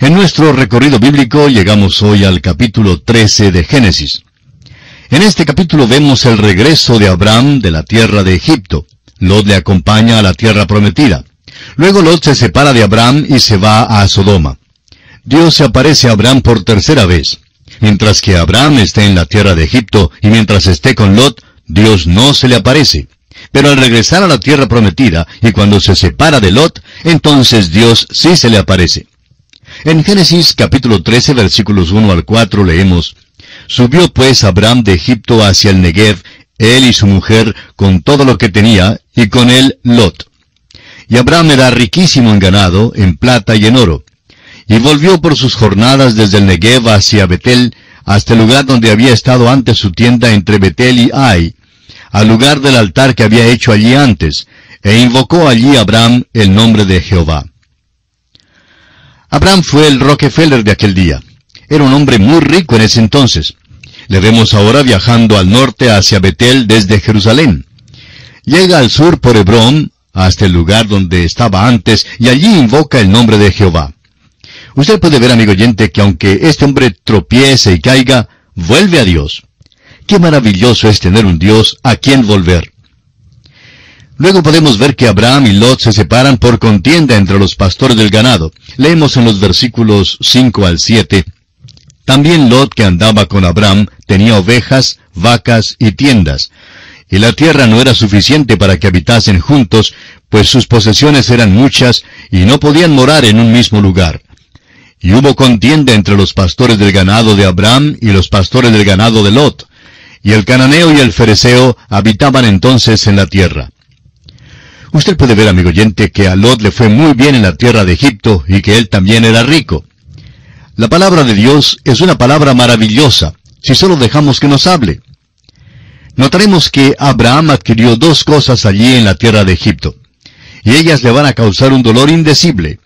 En nuestro recorrido bíblico llegamos hoy al capítulo 13 de Génesis. En este capítulo vemos el regreso de Abraham de la tierra de Egipto. Lot le acompaña a la tierra prometida. Luego Lot se separa de Abraham y se va a Sodoma. Dios se aparece a Abraham por tercera vez. Mientras que Abraham esté en la tierra de Egipto y mientras esté con Lot, Dios no se le aparece. Pero al regresar a la tierra prometida y cuando se separa de Lot, entonces Dios sí se le aparece. En Génesis capítulo 13 versículos 1 al 4 leemos, Subió pues Abraham de Egipto hacia el Negev, él y su mujer, con todo lo que tenía, y con él Lot. Y Abraham era riquísimo en ganado, en plata y en oro. Y volvió por sus jornadas desde el Negev hacia Betel, hasta el lugar donde había estado antes su tienda entre Betel y Ai, al lugar del altar que había hecho allí antes, e invocó allí Abraham el nombre de Jehová. Abraham fue el Rockefeller de aquel día. Era un hombre muy rico en ese entonces. Le vemos ahora viajando al norte hacia Betel desde Jerusalén. Llega al sur por Hebrón, hasta el lugar donde estaba antes, y allí invoca el nombre de Jehová. Usted puede ver, amigo oyente, que aunque este hombre tropiece y caiga, vuelve a Dios. Qué maravilloso es tener un Dios a quien volver. Luego podemos ver que Abraham y Lot se separan por contienda entre los pastores del ganado. Leemos en los versículos 5 al 7. También Lot que andaba con Abraham tenía ovejas, vacas y tiendas. Y la tierra no era suficiente para que habitasen juntos, pues sus posesiones eran muchas y no podían morar en un mismo lugar. Y hubo contienda entre los pastores del ganado de Abraham y los pastores del ganado de Lot. Y el cananeo y el fereceo habitaban entonces en la tierra. Usted puede ver, amigo oyente, que a Lot le fue muy bien en la tierra de Egipto y que él también era rico. La palabra de Dios es una palabra maravillosa, si solo dejamos que nos hable. Notaremos que Abraham adquirió dos cosas allí en la tierra de Egipto, y ellas le van a causar un dolor indecible.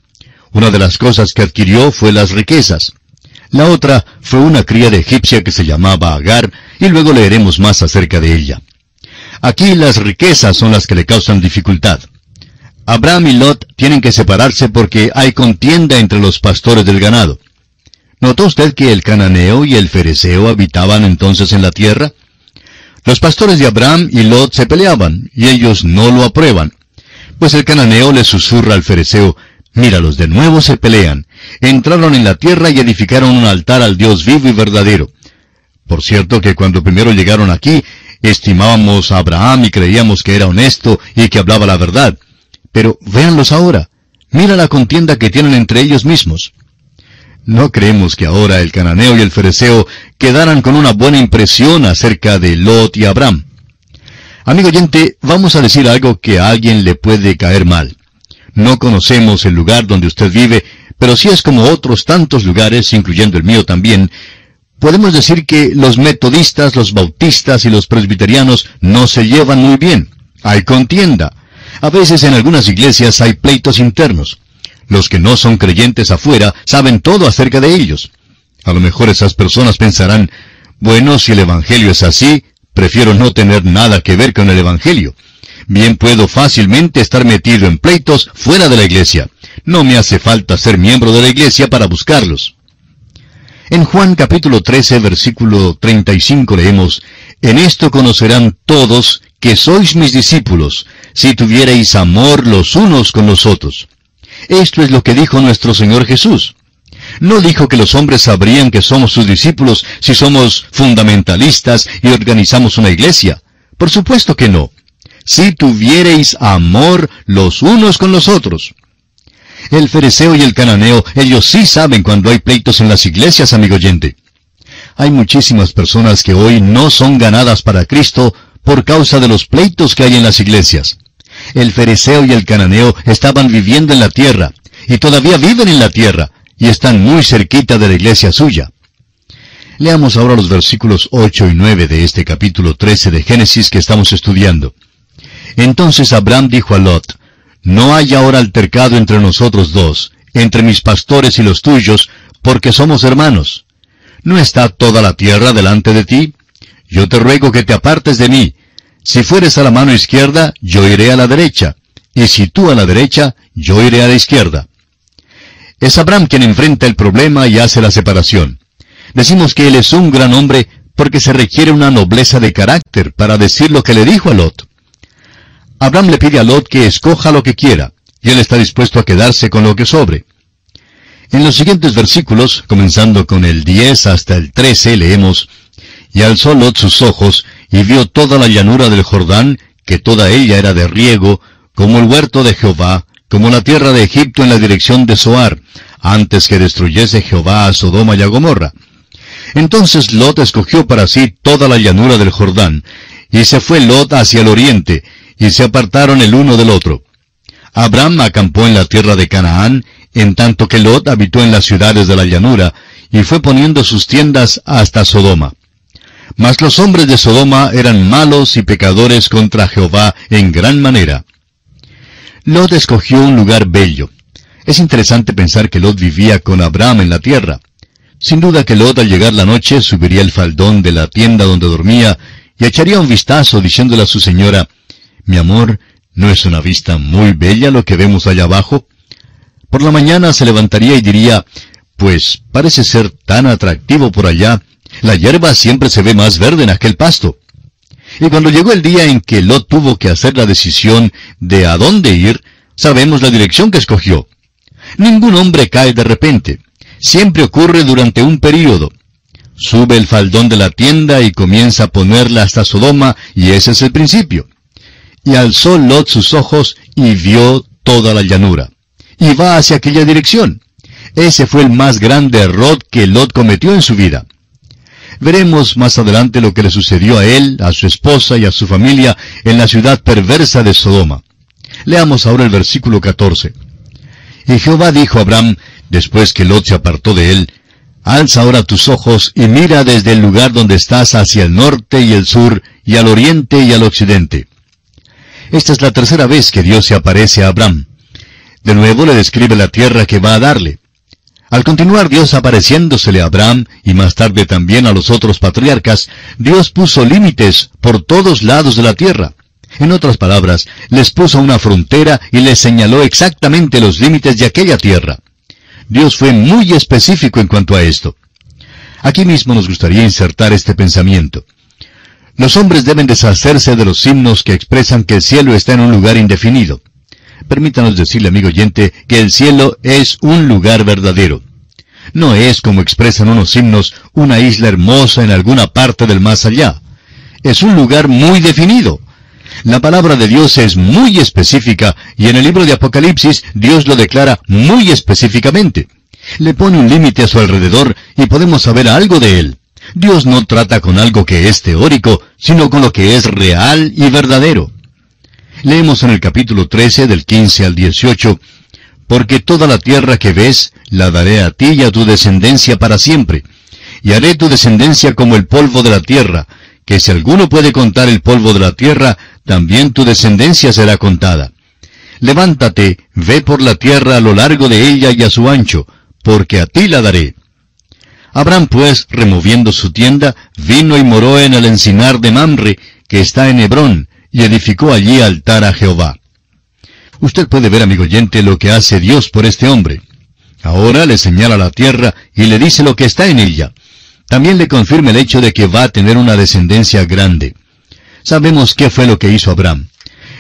Una de las cosas que adquirió fue las riquezas. La otra fue una cría de egipcia que se llamaba Agar, y luego leeremos más acerca de ella. Aquí las riquezas son las que le causan dificultad. Abraham y Lot tienen que separarse porque hay contienda entre los pastores del ganado. ¿Notó usted que el cananeo y el fereceo habitaban entonces en la tierra? Los pastores de Abraham y Lot se peleaban, y ellos no lo aprueban. Pues el cananeo le susurra al fereceo, míralos, de nuevo se pelean. Entraron en la tierra y edificaron un altar al Dios vivo y verdadero. Por cierto que cuando primero llegaron aquí, Estimábamos a Abraham y creíamos que era honesto y que hablaba la verdad. Pero véanlos ahora. Mira la contienda que tienen entre ellos mismos. No creemos que ahora el cananeo y el fereceo quedaran con una buena impresión acerca de Lot y Abraham. Amigo oyente, vamos a decir algo que a alguien le puede caer mal. No conocemos el lugar donde usted vive, pero si es como otros tantos lugares, incluyendo el mío también, podemos decir que los metodistas, los bautistas y los presbiterianos no se llevan muy bien. Hay contienda. A veces en algunas iglesias hay pleitos internos. Los que no son creyentes afuera saben todo acerca de ellos. A lo mejor esas personas pensarán, bueno, si el Evangelio es así, prefiero no tener nada que ver con el Evangelio. Bien puedo fácilmente estar metido en pleitos fuera de la iglesia. No me hace falta ser miembro de la iglesia para buscarlos. En Juan capítulo 13, versículo 35 leemos, En esto conocerán todos que sois mis discípulos, si tuviereis amor los unos con los otros. Esto es lo que dijo nuestro Señor Jesús. No dijo que los hombres sabrían que somos sus discípulos si somos fundamentalistas y organizamos una iglesia. Por supuesto que no. Si tuviereis amor los unos con los otros. El fereceo y el cananeo, ellos sí saben cuando hay pleitos en las iglesias, amigo oyente. Hay muchísimas personas que hoy no son ganadas para Cristo por causa de los pleitos que hay en las iglesias. El fereceo y el cananeo estaban viviendo en la tierra, y todavía viven en la tierra, y están muy cerquita de la iglesia suya. Leamos ahora los versículos 8 y 9 de este capítulo 13 de Génesis que estamos estudiando. Entonces Abraham dijo a Lot, no hay ahora altercado entre nosotros dos, entre mis pastores y los tuyos, porque somos hermanos. ¿No está toda la tierra delante de ti? Yo te ruego que te apartes de mí. Si fueres a la mano izquierda, yo iré a la derecha, y si tú a la derecha, yo iré a la izquierda. Es Abraham quien enfrenta el problema y hace la separación. Decimos que él es un gran hombre porque se requiere una nobleza de carácter para decir lo que le dijo a Lot. Abraham le pide a Lot que escoja lo que quiera, y él está dispuesto a quedarse con lo que sobre. En los siguientes versículos, comenzando con el 10 hasta el 13, leemos, Y alzó Lot sus ojos, y vio toda la llanura del Jordán, que toda ella era de riego, como el huerto de Jehová, como la tierra de Egipto en la dirección de Zoar, antes que destruyese Jehová a Sodoma y a Gomorra. Entonces Lot escogió para sí toda la llanura del Jordán, y se fue Lot hacia el oriente, y se apartaron el uno del otro. Abraham acampó en la tierra de Canaán, en tanto que Lot habitó en las ciudades de la llanura, y fue poniendo sus tiendas hasta Sodoma. Mas los hombres de Sodoma eran malos y pecadores contra Jehová en gran manera. Lot escogió un lugar bello. Es interesante pensar que Lot vivía con Abraham en la tierra. Sin duda que Lot al llegar la noche subiría el faldón de la tienda donde dormía y echaría un vistazo diciéndole a su señora, Mi amor, ¿no es una vista muy bella lo que vemos allá abajo? Por la mañana se levantaría y diría, Pues parece ser tan atractivo por allá, la hierba siempre se ve más verde en aquel pasto. Y cuando llegó el día en que Lot tuvo que hacer la decisión de a dónde ir, sabemos la dirección que escogió. Ningún hombre cae de repente. Siempre ocurre durante un período. Sube el faldón de la tienda y comienza a ponerla hasta Sodoma, y ese es el principio. Y alzó Lot sus ojos y vio toda la llanura. Y va hacia aquella dirección. Ese fue el más grande error que Lot cometió en su vida. Veremos más adelante lo que le sucedió a él, a su esposa y a su familia en la ciudad perversa de Sodoma. Leamos ahora el versículo 14. Y Jehová dijo a Abraham, después que Lot se apartó de él, Alza ahora tus ojos y mira desde el lugar donde estás hacia el norte y el sur, y al oriente y al occidente. Esta es la tercera vez que Dios se aparece a Abraham. De nuevo le describe la tierra que va a darle. Al continuar Dios apareciéndosele a Abraham y más tarde también a los otros patriarcas, Dios puso límites por todos lados de la tierra. En otras palabras, les puso una frontera y les señaló exactamente los límites de aquella tierra. Dios fue muy específico en cuanto a esto. Aquí mismo nos gustaría insertar este pensamiento. Los hombres deben deshacerse de los himnos que expresan que el cielo está en un lugar indefinido. Permítanos decirle, amigo oyente, que el cielo es un lugar verdadero. No es, como expresan unos himnos, una isla hermosa en alguna parte del más allá. Es un lugar muy definido. La palabra de Dios es muy específica y en el libro de Apocalipsis Dios lo declara muy específicamente. Le pone un límite a su alrededor y podemos saber algo de él. Dios no trata con algo que es teórico, sino con lo que es real y verdadero. Leemos en el capítulo 13 del 15 al 18, Porque toda la tierra que ves la daré a ti y a tu descendencia para siempre, y haré tu descendencia como el polvo de la tierra, que si alguno puede contar el polvo de la tierra, también tu descendencia será contada. Levántate, ve por la tierra a lo largo de ella y a su ancho, porque a ti la daré. Abraham pues, removiendo su tienda, vino y moró en el encinar de Mamre, que está en Hebrón, y edificó allí altar a Jehová. Usted puede ver, amigo oyente, lo que hace Dios por este hombre. Ahora le señala la tierra y le dice lo que está en ella. También le confirma el hecho de que va a tener una descendencia grande. Sabemos qué fue lo que hizo Abraham.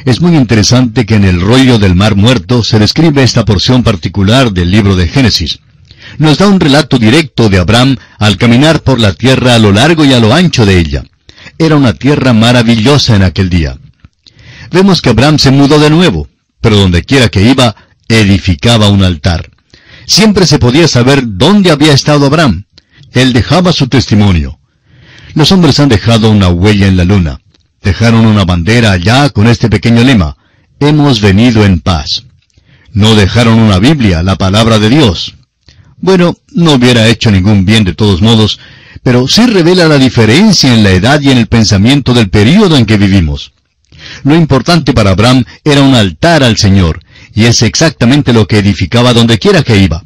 Es muy interesante que en el rollo del mar muerto se describe esta porción particular del libro de Génesis. Nos da un relato directo de Abraham al caminar por la tierra a lo largo y a lo ancho de ella. Era una tierra maravillosa en aquel día. Vemos que Abraham se mudó de nuevo, pero donde quiera que iba, edificaba un altar. Siempre se podía saber dónde había estado Abraham. Él dejaba su testimonio. Los hombres han dejado una huella en la luna. Dejaron una bandera allá con este pequeño lema. Hemos venido en paz. No dejaron una Biblia, la palabra de Dios. Bueno, no hubiera hecho ningún bien de todos modos, pero sí revela la diferencia en la edad y en el pensamiento del período en que vivimos. Lo importante para Abraham era un altar al Señor, y es exactamente lo que edificaba donde quiera que iba.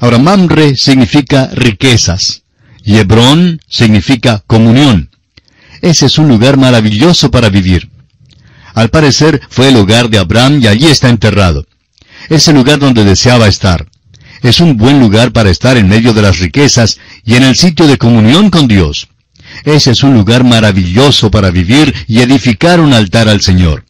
Ahora, Mamre significa riquezas, y Hebrón significa comunión. Ese es un lugar maravilloso para vivir. Al parecer fue el hogar de Abraham y allí está enterrado. Es el lugar donde deseaba estar. Es un buen lugar para estar en medio de las riquezas y en el sitio de comunión con Dios. Ese es un lugar maravilloso para vivir y edificar un altar al Señor.